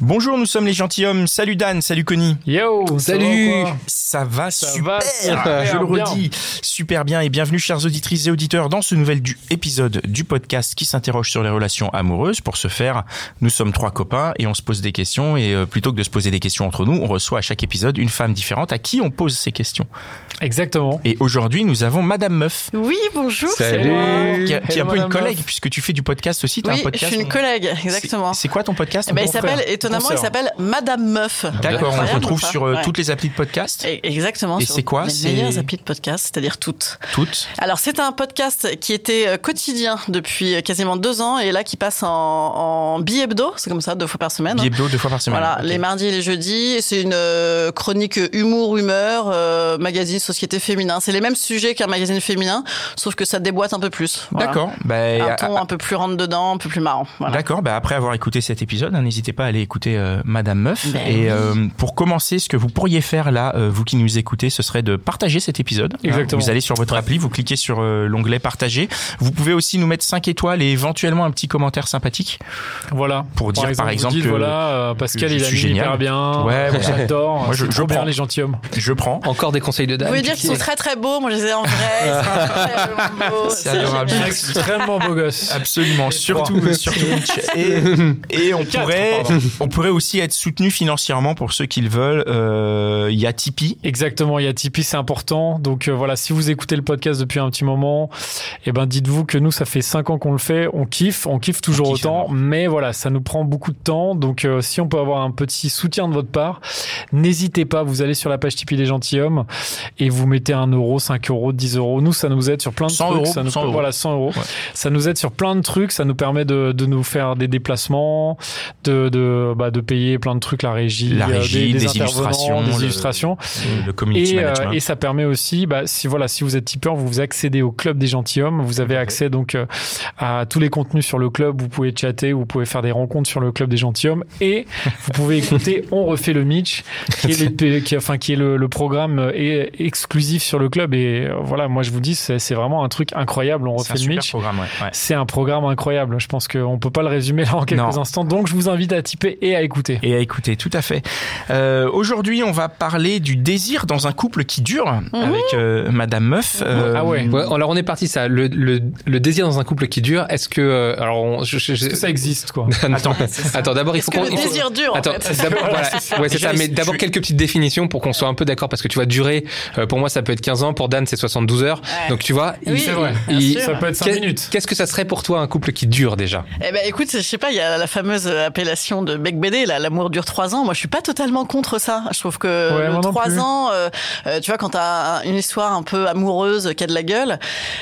Bonjour, nous sommes les gentilshommes. Salut Dan, salut Connie. Yo, Salut. Ça va Ça super, va super je le bien. redis, super bien et bienvenue chers auditrices et auditeurs dans ce nouvel du épisode du podcast qui s'interroge sur les relations amoureuses. Pour ce faire, nous sommes trois copains et on se pose des questions et euh, plutôt que de se poser des questions entre nous, on reçoit à chaque épisode une femme différente à qui on pose ces questions. Exactement. Et aujourd'hui, nous avons Madame Meuf. Oui, bonjour. Salut. c'est moi. Qui, est- qui est un peu une collègue Meuf. puisque tu fais du podcast aussi. Oui, un je podcast. suis une collègue, exactement. C'est quoi ton podcast Eh ben, il s'appelle, étonnamment, ton il s'appelle Madame Meuf. D'accord, on le Incroyable, retrouve sur euh, Ouais. toutes les applis de podcast. Et- Exactement. Et c'est quoi, Les meilleures applis de podcast, c'est-à-dire toutes. Toutes. Alors, c'est un podcast qui était euh, quotidien depuis euh, quasiment deux ans et là qui passe en, en bi-hebdo, c'est comme ça, deux fois par semaine. Biebdo deux fois par semaine. Voilà, les mardis et les jeudis. C'est une euh, chronique humour, humeur, euh, magazine société féminin. C'est les mêmes sujets qu'un magazine féminin, sauf que ça déboîte un peu plus. Voilà. D'accord. Bah, Un ton un peu plus rentre dedans, un peu plus marrant. Voilà. D'accord, bah après avoir écouté cet épisode, hein, n'hésitez pas à aller écouter euh, Madame Meuf. Ben et oui. euh, pour commencer, ce que vous pourriez faire là, euh, vous qui nous écoutez, ce serait de partager cet épisode. Hein, Exactement. vous allez sur votre appli, vous cliquez sur euh, l'onglet partager. Vous pouvez aussi nous mettre 5 étoiles et éventuellement un petit commentaire sympathique. Voilà. Pour dire, par vous exemple, dites, que- voilà, euh, Pascal, que il a mis hyper bien. Ouais, voilà. J'adore. Moi, je- je prends. les gentilshommes. Je prends. Encore des conseils de Vous Dan. pouvez dire qu'ils sont très très beaux. Moi, je les ai en vrai. Ils sont très beaux. C'est adorable. Extrêmement beau gosse. Absolument, surtout sur Twitch. Et, et on Quatre, pourrait, pardon. On pourrait aussi être soutenu financièrement pour ceux qui le veulent. Euh, Il y a Tipeee. Exactement, il y a Tipeee, c'est important. Donc euh, voilà, si vous écoutez le podcast depuis un petit moment, eh ben dites-vous que nous, ça fait cinq ans qu'on le fait, on kiffe, on kiffe toujours On kiffe, autant, alors. mais voilà, ça nous prend beaucoup de temps. Donc euh, si on peut avoir un petit soutien de votre part, n'hésitez pas, vous allez sur la page Tipeee des gentilshommes et vous mettez un euro, 5 euros, 10 euros. Nous, ça nous aide sur plein de 100 trucs. euros, ça nous 100 euros. Voilà, 100 euros. Ouais. Ça nous aide sur plein de trucs, ça nous permet de, de nous faire des déplacements, de, de, bah, de payer plein de trucs, la régie, La euh, régie, des illustrations, des le- illustrations. Le community Et, euh, management. et ça permet aussi, bah, si voilà, si vous êtes tipeur, vous accédez au club des gentilshommes. Vous avez accès donc euh, à tous les contenus sur le club. Vous pouvez chatter, vous pouvez faire des rencontres sur le club des gentilshommes, et vous pouvez écouter On refait le Mitch, qui est, le, qui, enfin, qui est le, le programme euh, et- exclusif sur le club. Et euh, voilà, moi je vous dis, c'est vraiment un truc incroyable. On refait le Mitch. programme, ouais. ouais. C'est un programme incroyable. Je pense qu'on peut pas le résumer là en quelques Non. instants. Donc je vous invite à et à écouter. Et à écouter, tout à fait. Euh, Aujourd'hui, on va parler du désir dans un couple qui dure avec euh, Madame Meuf. Euh, Ah ouais. Ouais, alors on est parti ça. Le, le, le désir dans un couple qui dure. Est-ce que euh, alors on, je, je- je- Est-ce que ça existe quoi Attends, attends. D'abord il faut qu'on. le faut- désir dure en Attends, fait d'abord, Voilà, voilà. c'est ça. Ouais, c'est ça. Mais d'abord quelques petites définitions pour qu'on soit un peu d'accord parce que tu vois durer. euh, pour moi, ça peut être 15 ans. Pour Dan, c'est 72 heures. Ouais. Donc tu vois. Oui, il- c'est vrai. il-. Ça peut être 5 Qu'est- minutes. Qu'est-ce que ça serait pour toi un couple qui dure déjà? Eh ben, écoute, je sais pas, il y a la fameuse appellation de Bec BD, là, l'amour dure trois ans. Moi, je suis pas totalement contre ça. Je trouve que Ouais, le trois ans, euh, euh, tu vois, quand t'as un- une histoire un peu amoureuse qui a de la gueule, euh,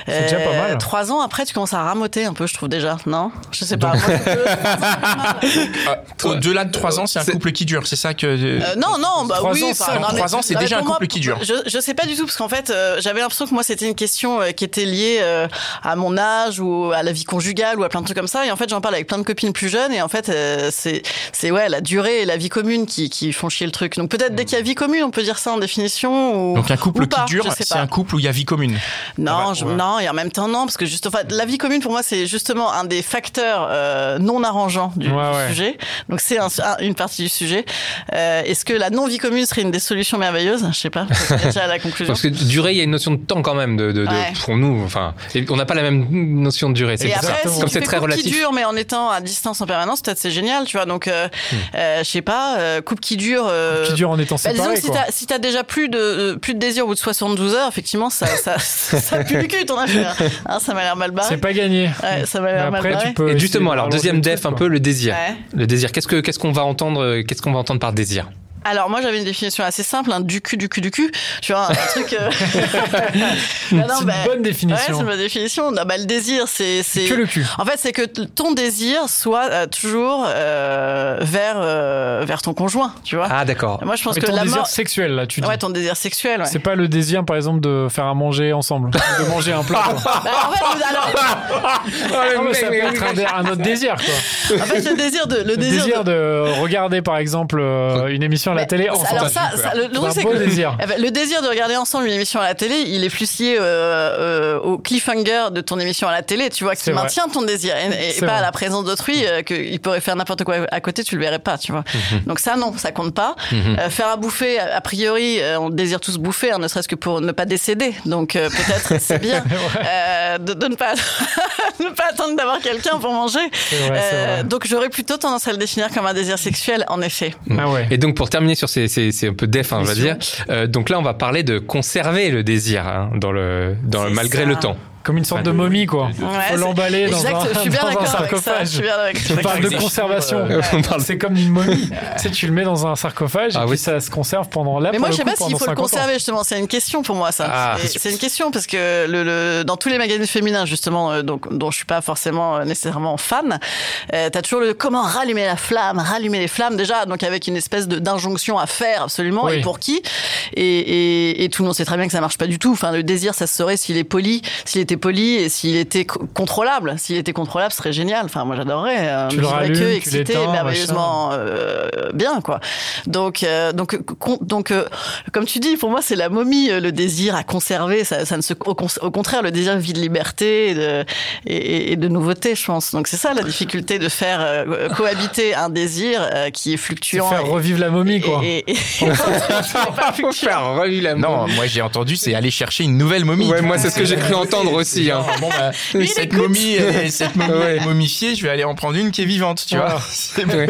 C'est déjà pas mal. Trois ans après, tu commences à ramoter un peu, je trouve déjà. Non, je sais pas. Au-delà de 3 ans, c'est un couple qui dure, c'est ça que. Euh, non, non, bah Trois oui. ans, enfin, ça, non, mais- trois ans, c'est déjà un couple qui dure. Je, je sais pas du tout parce qu'en fait, euh, j'avais l'impression que moi c'était une question euh, qui était liée euh, à mon âge ou à la vie conjugale ou à plein de trucs comme ça. Et en fait, j'en parle avec plein de copines plus jeunes et en fait, euh, c'est c'est ouais la durée et la vie commune qui qui font chier le truc. Donc peut-être dès qu'il y a vie commune, on peut dire ça en définition. Ou, Donc un couple ou pas, qui dure, c'est pas. un couple où il y a vie commune. Non, Ah bah, je- ouais. non, et en même temps non, parce que juste, enfin, la vie commune pour moi c'est justement un des facteurs euh, non arrangeants du, Ouais, du ouais. sujet. Donc c'est un- un- une partie du sujet. Euh, Est-ce que la non vie commune serait une des solutions merveilleuses? Je sais pas. La conclusion. Parce que durer, il y a une notion de temps quand même de, de, de- Ouais. pour nous. Enfin, on n'a pas la même notion de durée. C'est si Comme c'est très couple relatif. qui dure, mais en étant à distance en permanence, peut-être c'est génial, tu vois. Donc, euh, je sais pas, euh, couple qui dure. euh, Qui dure en étant bah, disons séparé que si quoi. t'as si t'as déjà plus de euh, plus de désir au bout de 72 heures, effectivement, ça ça ça pue le cul ton affaire. Hein, ça m'a l'air mal barré. C'est pas gagné. Ouais, ça m'a l'air mal après, barré. tu peux. Et justement, alors deuxième def, truc, un peu le désir. Ouais. Le désir. Qu'est-ce que qu'est-ce qu'on va entendre euh, Qu'est-ce qu'on va entendre par désir? Alors moi j'avais une définition assez simple, hein, du cul, du cul, du cul. Tu vois, un truc. euh, non, non, C'est une bah, bonne Ouais, définition. c'est une bonne définition. Non, bah, le désir, c'est c'est. que le cul. En fait, c'est que ton désir soit euh, toujours euh, vers euh, vers ton conjoint, tu vois. Ah, d'accord. Moi, je pense Mais que ton la désir mort. sexuel, là, tu dis. Ouais, ton désir sexuel. Ouais. C'est pas le désir, par exemple, de faire à manger ensemble, de manger un plat. quoi. Bah, en fait, alors, Non, mais ça peut être un, autre désir, quoi. en fait, le désir de le Le désir, désir de. de regarder, par exemple, euh, une émission à la télé ensemble. Alors ça, ça, le, truc, c'est que désir. le désir de regarder ensemble une émission à la télé, il est plus lié euh, euh, au cliffhanger de ton émission à la télé, tu vois, qui C'est vrai. maintient ton désir et, pas à la présence d'autrui, euh, qu'il pourrait faire n'importe quoi à côté, tu le verrais pas, tu vois. Donc ça, non, ça compte pas. Euh, faire à bouffer, a priori, euh, on désire tous bouffer, hein, ne serait-ce que pour ne pas décéder. Donc euh, peut-être c'est bien euh, de, de ne pas ne pas attendre d'avoir quelqu'un pour manger. Euh, vrai. donc j'aurais plutôt tendance à le définir comme un désir sexuel, en effet. Ah ouais. Et donc pour terminer sur ces, un peu def, hein, on va dire. euh, donc là, on va parler de conserver le désir hein, dans le, dans le malgré ça. le temps. Comme une sorte de momie, quoi. Ouais, Faut l'emballer dans Exact, un, je suis bien dans un avec ça. Je sarcophage. suis bien On parle de conservation. chiffres, on parle- C'est comme une momie. tu sais, tu le mets dans un sarcophage Ah et puis oui. ça se conserve pendant là. Mais moi, je sais coup, pas s'il faut le 50 ans. conserver, justement. C'est une question pour moi, ça. Ah. C'est- une question parce que le, le- dans tous les magazines féminins, justement, euh, donc, dont je suis pas forcément euh, nécessairement fan, euh, t'as toujours le comment rallumer la flamme, rallumer les flammes, déjà, donc avec une espèce de d'injonction à faire absolument, Oui. et pour qui? Et, et, et tout le monde sait très bien que ça marche pas du tout. Enfin, le désir, ça se saurait s'il est poli, s'il était poli et s'il était co- contrôlable. S'il était contrôlable, ce serait génial. Enfin, moi, j'adorerais. euh, Tu que tu excité, merveilleusement euh, bien, quoi. Donc, euh, donc, con- donc, euh, comme tu dis, pour moi, c'est la momie, euh, le désir à conserver. Ça, ça ne se, au, au contraire, le désir vit de liberté et de, et, et de nouveauté, je pense. Donc, c'est ça la difficulté de faire euh, cohabiter un désir euh, qui est fluctuant. faire et- revivre la momie, quoi. et- et- et- pas Faut faire revivre la Non, momie. moi j'ai entendu, c'est aller chercher une nouvelle momie. Ouais, moi, c'est ce que j'ai cru entendre aussi. Hein. Bon, bah, cette momie, euh, cette momie Ouais. momifiée, je vais aller en prendre une qui est vivante, tu vois. Ouais.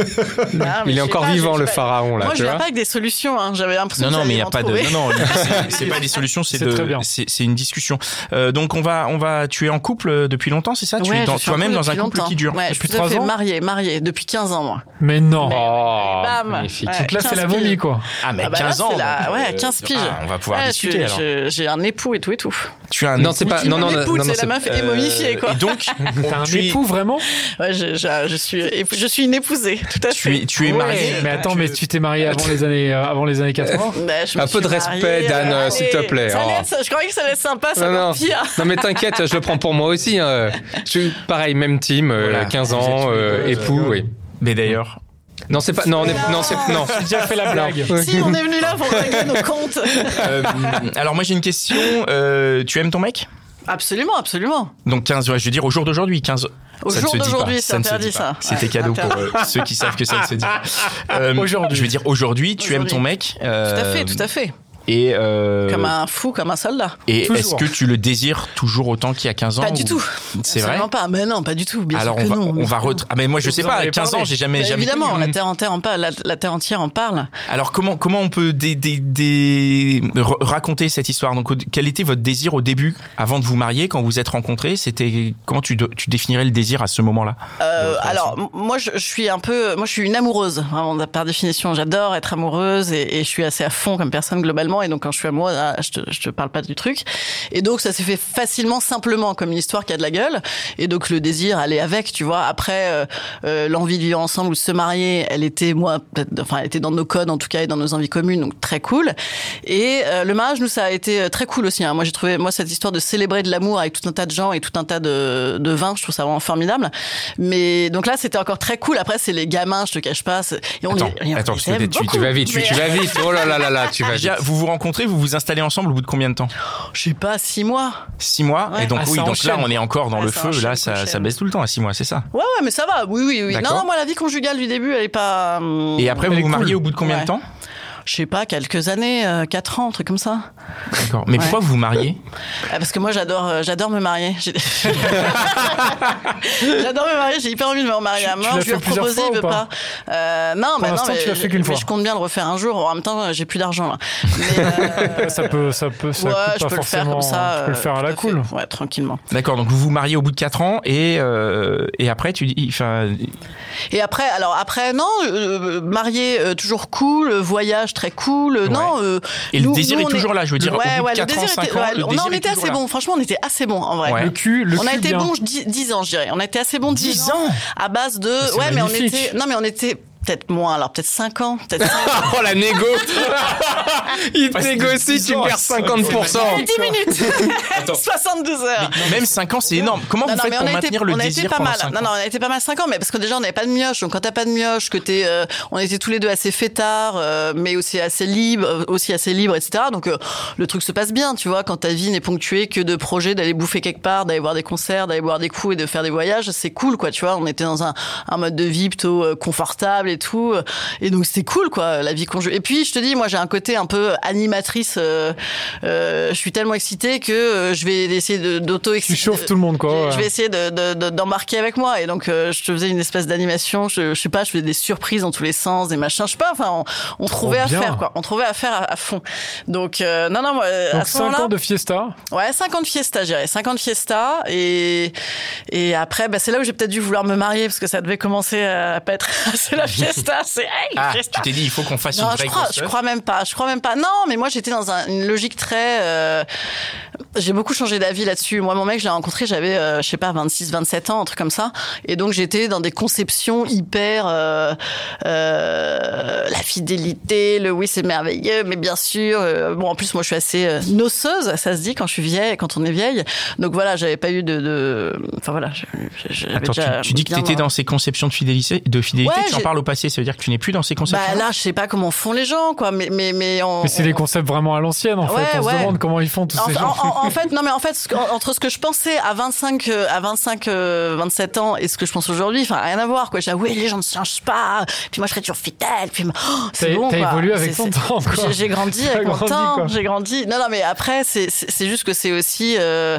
Non, mais Il est encore pas, vivant, le pharaon, là. Moi, tu je viens pas avec des solutions. Hein. J'avais l'impression Non, que non, mais il n'y a pas de. Non, non, c'est- pas des solutions, c'est de. une discussion. Euh, donc on va, on va. Tu es en couple depuis longtemps, c'est ça? Tu es toi-même couple dans un couple longtemps. qui dure. Ouais, Depuis trois ans? mariée, mariée depuis 15 ans, moi. Mais non. Oh, Bam. magnifique. Ouais. Donc là, c'est la 15 momie, quoi. Ah, mais Ah bah 15 ans. ouais, euh, 15 piges. ah, on va pouvoir discuter alors. J'ai un époux et tout et tout. Tu as un. Non, c'est pas. Non, non, non, c'est la meuf est momifiée, quoi. Et donc, T'as un tu es- époux, vraiment Ouais, je, je, je suis, je suis une épousée, tout à Tu fait. es, tu es Ouais, marié. Mais attends, mais tu t'es marié avant les années, euh, avant les années 80 Bah, je me Un peu de respect, mariée, Dan, euh, s'il te plaît. ça allait Oh. être- je croyais que ça allait être sympa, ça Non, pire. non, mais t'inquiète, je le prends pour moi aussi. hein. Je suis pareil, même team, euh, Voilà. 15 Vous êtes ans, euh, époux, euh, oui. Mais d'ailleurs, Non, c'est pas. Non, on est- non, c'est non. J'ai déjà fait la blague. Si, on est venu là pour régler nos comptes. euh, alors moi j'ai une question. Euh, tu aimes ton mec? Absolument, absolument. Donc 15, ouais, je veux dire au jour d'aujourd'hui, 15. Au ça jour se dit d'aujourd'hui, c'est ne se interdit, dit pas. ça. C'était Ouais, cadeau pour euh, ceux qui savent que ça ne se dit pas. Euh, Aujourd'hui. Je veux dire aujourd'hui, tu aimes ton mec. Tout à fait, tout à fait. Et, euh, Comme un fou, comme un soldat. et est-ce que tu le désires toujours autant qu'il y a 15 ans Pas du ou- tout. C'est vrai Absolument pas. Mais non, pas du tout. Bien Alors sûr on que va, non. on va re- Ah mais moi je sais en pas, à avez 15 ans j'ai jamais Bah, jamais évidemment, la terre entière en parle. La, la terre entière en parle. Alors comment comment on peut dé- dé- dé- r- raconter cette histoire? Donc quel était votre désir au début avant de vous marier quand vous êtes rencontrés? C'était comment tu, de- tu définirais le désir à ce moment-là? Euh, alors, moi, je, je suis un peu, moi, je suis une amoureuse, vraiment, par définition. J'adore être amoureuse et, et je suis assez à fond comme personne globalement. Et donc, quand je suis amoureuse, ah, je te, je te parle pas du truc. Et donc, ça s'est fait facilement, simplement, comme une histoire qui a de la gueule. Et donc, le désir allait avec, tu vois. Après, euh, euh, l'envie de vivre ensemble ou de se marier, elle était, moi, enfin, elle était dans nos codes, en tout cas, et dans nos envies communes, donc très cool. Et euh, le mariage, nous, ça a été euh, très cool aussi. Hein. Moi, j'ai trouvé, moi, cette histoire de célébrer de l'amour avec tout un tas de gens et tout un tas de, de vins, je trouve ça vraiment formidable. Mais donc là, c'était encore très cool. Après, c'est les gamins, je te cache pas. Et on Attends, les, et on attends, les tu- vas vite, tu, Mais, tu vas vite. Oh là là là là, tu vas vite. Vous vous rencontrez, vous vous installez ensemble au bout de combien de temps? Je sais pas, six mois. Six mois? Ouais. Et donc Ah, oui, donc là on est encore dans Ouais, le feu. enchaîne, Là, ça baisse tout le temps à six mois, c'est ça? Ouais, ouais, mais ça va. Oui, oui, oui. Non, non, moi, la vie conjugale du début, elle est pas. hum, Et après, vous vous mariez au bout de combien Ouais. de temps? Je sais pas, quelques années, euh, quatre ans, un truc comme ça. D'accord. Mais Ouais. pourquoi vous vous mariez Ah, parce que moi, j'adore, euh, j'adore me marier. J'adore me marier. J'ai hyper envie de me remarier à tu mort. l'as Je lui ai proposé, il veut pas pas. Euh, non, mais non, mais, tu l'as fait qu'une mais fois. je compte bien le refaire un jour. En même temps, j'ai plus d'argent là. Mais, euh, Ça peut, ça peut, ça ouais, coûte je pas peux le faire comme ça. tu peux le faire à la fait. cool. Ouais, tranquillement. D'accord. Donc vous vous mariez au bout de quatre ans et et après tu dis, enfin, Et après, alors après, non, euh, marié euh, toujours cool, voyage très cool, euh, non. euh, Et le désir nous, est toujours là, je veux dire, Ouais, au bout de ouais, le 4 ans, désir 5 était, ans, ouais, le non, désir on était assez là. bon. Franchement, on était assez bon en vrai. Ouais. Le cul, le on a cul été bien. bon 10, 10 ans, je dirais. On a été assez bon 10, 10 ans à base de. c'est Ouais, mais on était. Non, mais on était peut-être moins. Alors peut-être 5 ans, peut-être 5 ans. Oh la négo Il te négocie, 10 tu ans, perds c'est- 50%. 10 minutes 72 heures Même 5 ans, c'est énorme. Comment Non, vous non, faites pour on a été, maintenir le on a désir été pas pendant mal. 5 Non, non, on a été pas mal 5 ans, mais parce que déjà on n'avait pas de mioche. Donc quand t'as pas de mioche, que t'es, euh, on était tous les deux assez fêtards, euh, mais aussi assez libres, euh, aussi assez libres, etc. Donc euh, le truc se passe bien, tu vois. Quand ta vie n'est ponctuée que de projets d'aller bouffer quelque part, d'aller voir des concerts, d'aller boire des coups et de faire des voyages, c'est cool, quoi. Tu vois, on était dans un, un mode de vie plutôt euh, confortable et tout, euh, et donc c'était cool, quoi, la vie conjugale. Et puis je te dis, moi j'ai un côté un peu animatrice. euh, euh, je suis tellement excitée que je vais essayer de- d'auto Tu chauffes tout le monde, quoi. je- ouais. Je vais essayer de- de- de- d'embarquer avec moi. Et donc, je te faisais une espèce d'animation. Je, je sais pas, je faisais des surprises dans tous les sens, des machins. Je sais pas. Enfin, on, on trouvait à faire, quoi. On trouvait à faire à, à fond. Donc, euh, non, non, moi, à Donc ce 5 moment-là. ans de fiesta. Ouais, 50 fiesta, j'irais. 50 fiesta. Et, et après, bah, c'est là où j'ai peut-être dû vouloir me marier parce que ça devait commencer à pas être assez la fiesta. C'est, hey, Ah, fiesta. tu t'es dit, il faut qu'on fasse Non, une je vraie crois, grosse je crois même pas. Je crois même pas. Non, mais moi j'étais dans un- une logique très. euh, j'ai beaucoup changé d'avis là-dessus. Moi, mon mec, je l'ai rencontré, j'avais, euh, je sais pas, 26, 27 ans, un truc comme ça. Et donc j'étais dans des conceptions hyper. euh, euh, la fidélité, le oui, c'est merveilleux, mais bien sûr. euh, bon, en plus, moi, je suis assez euh, noceuse, ça se dit quand je suis vieille, quand on est vieille. Donc voilà, j'avais pas eu de. de- Enfin voilà. je- je- j'avais Attends, tu, déjà tu dis que bien tu étais dans- dans ces conceptions de fidélité, de fidélité Ouais, tu en parles au passé, ça veut dire que tu n'es plus dans ces conceptions Bah là, je sais pas comment font les gens, quoi. Mais mais mais on- Mais c'est on- des concepts vraiment à l'ancienne, en Ouais, fait. On ouais. se demande comment ils font tous En, ces gens. en- en- en fait, non, mais en fait, ce que- entre ce que je pensais à 25, euh, à 25, euh, 27 ans et ce que je pense aujourd'hui, enfin, rien à voir, quoi. J'ai dit, oui, les gens ne changent pas. Puis moi, je serais toujours fidèle. Puis, oh, c'est bon, t'as évolué avec ton temps. J'ai- grandi avec mon temps. J'ai grandi. Non, non, mais après, c'est juste que c'est aussi, euh,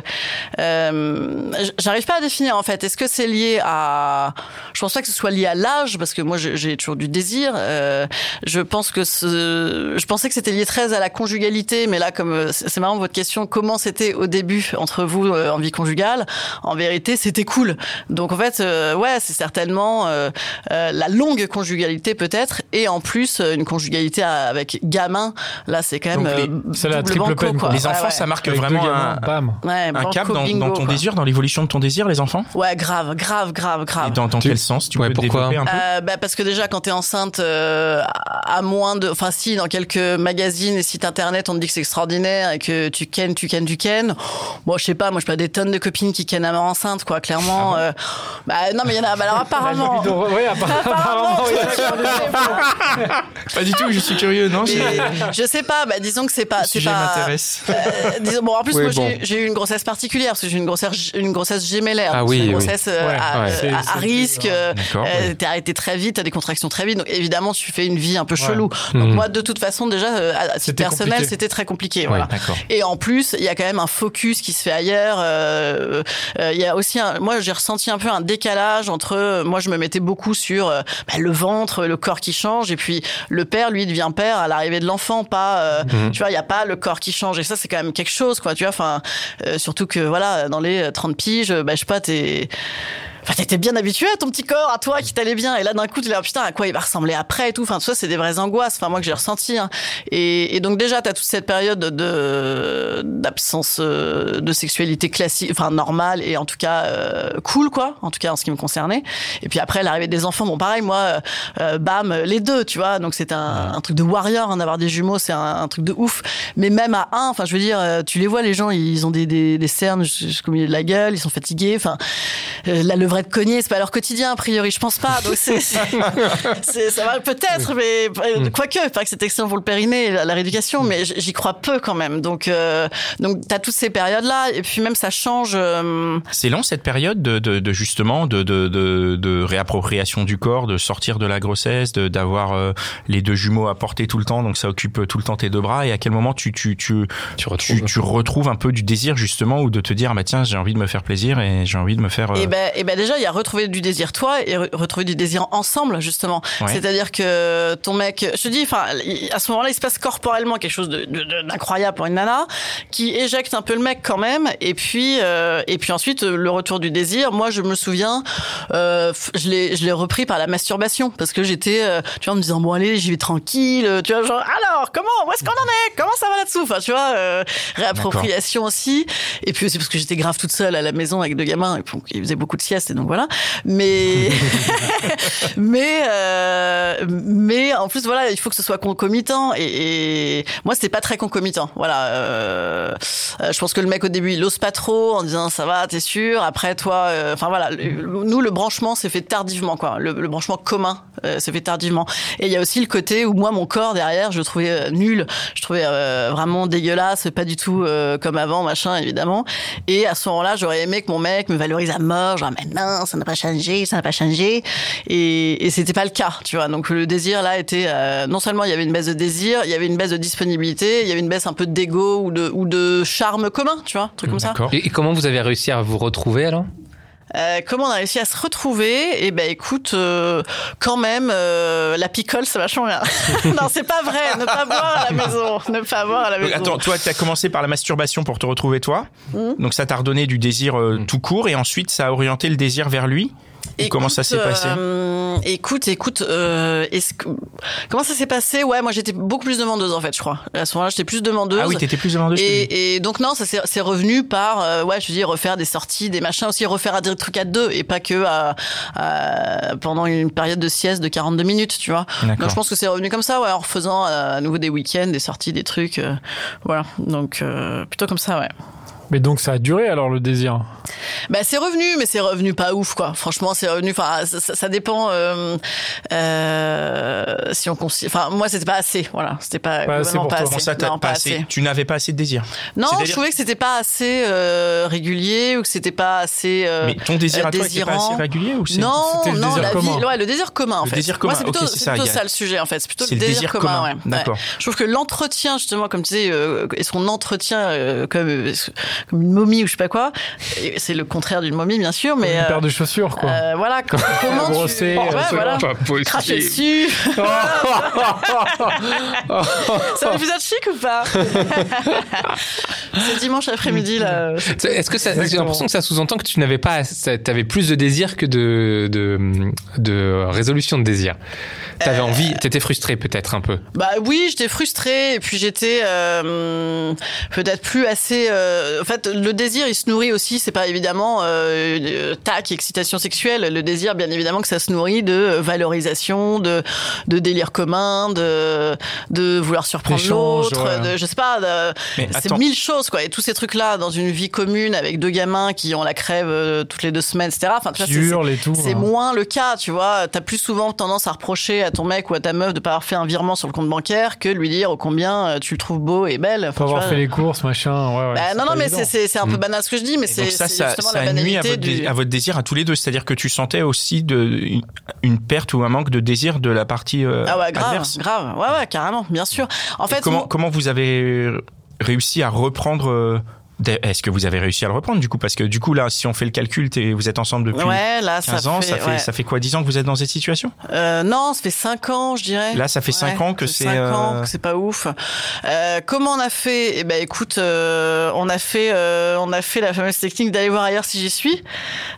euh, j'arrive pas à définir, en fait. Est-ce que c'est lié à, je pense pas que ce soit lié à l'âge, parce que moi, j'ai j'ai toujours du désir. Euh, je pense que ce, je pensais que c'était lié très à la conjugalité, mais là, comme euh, c'est marrant votre question, comment c'était au début entre vous euh, en vie conjugale En vérité, c'était cool. Donc en fait, euh, ouais, c'est certainement euh, euh, la longue conjugalité peut-être, et en plus une conjugalité avec gamin. Là, c'est quand même euh, c'est la double triple banco, peine, quoi. Les enfants, ouais. ça marque Avec vraiment gamins, un, bam. Ouais, un cap dans, bingo, dans ton quoi. désir, dans l'évolution de ton désir, les enfants? Ouais, grave, grave, grave, grave. Et dans, dans Tu- quel sens Tu Ouais, peux pourquoi? un peu? Euh, bah parce que déjà quand t'es enceinte euh, à moins de enfin si dans quelques magazines et sites internet on te dit que c'est extraordinaire et que tu kennes tu kennes tu kennes bon je sais pas moi je pas des tonnes de copines qui kennent à mort enceinte quoi clairement euh, bah non mais il y en a bah, alors apparemment Oui. Pas du tout, je suis curieux, non Mais je sais pas bah disons que c'est pas c'est pas m'intéresse. euh, disons, bon en plus Oui, moi bon. j'ai- eu une grossesse particulière parce que j'ai eu une grossesse une grossesse gémellaire Ah oui, c'est une oui. grossesse Ouais, à, ouais. à- à risque t'es arrêté très vite t'as des contractions très vite donc évidemment tu fais une vie un peu Ouais. chelou donc Mhm. moi de toute façon déjà euh, à titre personnel c'était très compliqué voilà et en plus, il y a quand même un focus qui se fait ailleurs. Euh, euh, il y a aussi, un, moi, j'ai ressenti un peu un décalage entre. Moi, je me mettais beaucoup sur bah, le ventre, le corps qui change, et puis le père, lui, devient père à l'arrivée de l'enfant. Pas, euh, tu vois, il y a pas le corps qui change, et ça, c'est quand même quelque chose, quoi. Tu vois, enfin, surtout que voilà, dans les 30 piges, bah, je sais pas, t'es Enfin, t'étais bien habitué à ton petit corps, à toi qui t'allait bien. Et là, d'un coup, tu dis, ah, putain, à quoi il va ressembler après et tout. Enfin, tout ça, c'est des vraies angoisses. Enfin, moi, que j'ai ressenti. hein. Et, et donc, déjà, t'as toute cette période de, d'absence euh, de sexualité classique, enfin, normale et en tout cas, euh, cool, quoi. En tout cas, en ce qui me concernait. Et puis après, l'arrivée des enfants, bon, pareil, moi, euh, euh, bam, les deux, tu vois. Donc, c'est un, un truc de warrior, hein, d'avoir des jumeaux, c'est un, un truc de ouf. Mais même à un, enfin, je veux dire, euh, tu les vois, les gens, ils ont des, des, des cernes jusqu'au milieu de la gueule, ils sont fatigués. Enfin, euh, la levrette cognée, c'est pas leur quotidien, a priori, je pense pas. Donc, c'est, c'est- c'est- ça va peut-être, mais euh, quoique, il paraît que c'est excellent pour le périnée, la, la rééducation, mais j- j'y crois peu quand même. Donc, euh, donc, t'as toutes ces périodes-là, et puis même ça change. euh, C'est long cette période de, de, de justement de, de, de, de réappropriation du corps, de sortir de la grossesse, de d'avoir euh, les deux jumeaux à porter tout le temps, donc ça occupe tout le temps tes deux bras. Et à quel moment tu tu tu Tu retrouves. tu, tu retrouves un peu du désir justement ou de te dire bah tiens j'ai envie de me faire plaisir et j'ai envie de me faire. euh, Et ben, et ben déjà, il y a retrouver du désir toi et re- retrouver du désir ensemble, justement. Ouais. C'est-à-dire que ton mec, je te dis, enfin, à ce moment-là, il se passe corporellement quelque chose d'incroyable pour une nana qui éjecte un peu le mec quand même. Et puis, euh, et puis ensuite, euh, le retour du désir. Moi, je me souviens, euh, je l'ai, je l'ai repris par la masturbation parce que j'étais, euh, tu vois, en me disant bon allez, j'y vais tranquille. euh, Tu vois, genre alors comment, où est-ce qu'on en est, comment ça va là-dessous? Enfin, tu vois, euh, réappropriation aussi. Et puis aussi parce que j'étais grave toute seule à la maison avec deux gamins et donc ils faisaient beaucoup de siestes et donc voilà. Mais mais euh, mais en plus voilà, il faut que ce soit concomitant et, et moi c'était pas très concomitant. Voilà, euh, euh, je pense que le mec au début il ose pas trop en disant ça va, t'es sûr. Après toi, euh, enfin voilà, nous le branchement s'est fait tardivement quoi. Le, le branchement commun euh, s'est fait tardivement. Et il y a aussi le côté où moi mon corps derrière je le trouvais nul, je trouvais euh, vraiment dégueulasse, pas du tout euh, comme avant machin évidemment. Et à ce moment-là j'aurais aimé que mon mec me valorise à mort, genre mais non ça n'a pas changé, ça n'a pas changé. Et, et c'était pas le cas, tu vois. Donc le désir là était euh, non seulement il y avait une baisse de désir, il y avait une baisse de disponibilité, il y avait une baisse un peu d'ego ou de ou de charme commun, tu vois, un truc comme ça. Et comment vous avez réussi à vous retrouver alors? Euh, comment on a réussi à se retrouver? Eh ben, écoute, euh, quand même, euh, la picole, c'est vachement bien. non, c'est pas vrai. Ne pas boire à la maison. Ne pas boire à la maison. Attends, toi, tu as commencé par la masturbation pour te retrouver toi? Mhm. Donc ça t'a redonné du désir euh, tout court et ensuite ça a orienté le désir vers lui? Ou comment ça s'est passé? euh, Écoute, écoute, euh, est-ce que comment ça s'est passé? Ouais, moi j'étais beaucoup plus demandeuse en fait, je crois. À ce moment-là, j'étais plus demandeuse. Ah oui, t'étais plus demandeuse. Et, et donc non, ça s'est c'est revenu par euh, ouais, je dis refaire des sorties, des machins aussi, refaire des trucs à deux et pas que à, à- pendant une période de sieste de 42 minutes, tu vois. Donc je pense que c'est revenu comme ça, ouais, en refaisant euh, à nouveau des week-ends, des sorties, des trucs, euh, voilà. Donc euh, plutôt comme ça, ouais. Mais donc ça a duré alors le désir? Bah c'est revenu, mais c'est revenu pas ouf quoi. Franchement, c'est revenu. Enfin, ça, ça- ça dépend. Euh, euh, si on considère. Enfin, moi, c'était pas assez. Voilà, c'était pas, Pas assez pour pas toi. assez. Ça, t'as Non, pas assez Tu n'avais pas assez de désir. Non, je trouvais que c'était pas assez euh, régulier ou que c'était pas assez. euh, Mais ton désir euh, à toi pas assez désirant. régulier ou c'est Non, C'était le non, désir la commun. vie, ouais, le désir commun en Le fait. désir Moi, commun, c'est plutôt, ok, c'est c'est ça, plutôt il y a- ça le sujet en fait. C'est plutôt C'est le désir, commun, ouais. D'accord. Ouais. Je trouve que l'entretien justement, comme tu disais, est-ce qu'on entretient comme comme une momie ou je sais pas quoi C'est le contraire d'une momie, bien sûr, mais une euh, paire de chaussures quoi. euh, voilà, comment tu... Brosser, Ouais, euh, voilà. Pas Cracher possible. dessus. Ça fait être chic ou pas? C'est dimanche après-midi là. Est-ce que ça, j'ai l'impression que ça sous-entend que tu n'avais pas, tu avais plus de désir que de, de, de résolution de désir? T'avais Euh, envie, t'étais frustré peut-être un peu. Bah oui, j'étais frustrée et puis j'étais euh, peut-être plus assez. euh, en fait, le désir, il se nourrit aussi. C'est pas évidemment euh, tac excitation sexuelle. Le désir, bien évidemment, que ça se nourrit de valorisation, de de délire commun, de de vouloir surprendre l'autre, ouais. je sais pas. C'est mille choses quoi. Et tous ces trucs là dans une vie commune avec deux gamins qui ont la crève euh, toutes les deux semaines, etc. Enfin, tu c'est- c'est- hurlent et tout. c'est hein. moins le cas, tu vois. T'as plus souvent tendance à reprocher à ton mec ou à ta meuf de pas avoir fait un virement sur le compte bancaire que de lui dire oh, combien euh, tu le trouves beau et belle. Enfin, tu avoir vois. fait les courses, machin. Ouais, ouais, Bah, non, pas non, mais c'est- un peu Mm. banal ce que je dis, mais c'est ça, ça, justement ça la nuit à votre, dé- du. à votre désir à tous les deux. C'est-à-dire que tu sentais aussi de, une, une perte ou un manque de désir de la partie euh, Ah ouais, grave, adverse. grave. Ouais, ouais, carrément, bien sûr. En fait, comment, comment vous avez réussi à reprendre euh, Est-ce que vous avez réussi à le reprendre du coup? Parce que du coup là, si on fait le calcul, vous êtes ensemble depuis ouais, là, 15 ça ans, fait, ça fait ouais. ça fait quoi 10 ans que vous êtes dans cette situation? Euh, non, ça fait 5 ans, je dirais. Là, ça fait 5 Ouais, ans que c'est cinq euh, ans que c'est pas ouf. Euh, comment on a fait? Eh ben, écoute, euh, on a fait, euh, on a fait la fameuse technique d'aller voir ailleurs si j'y suis.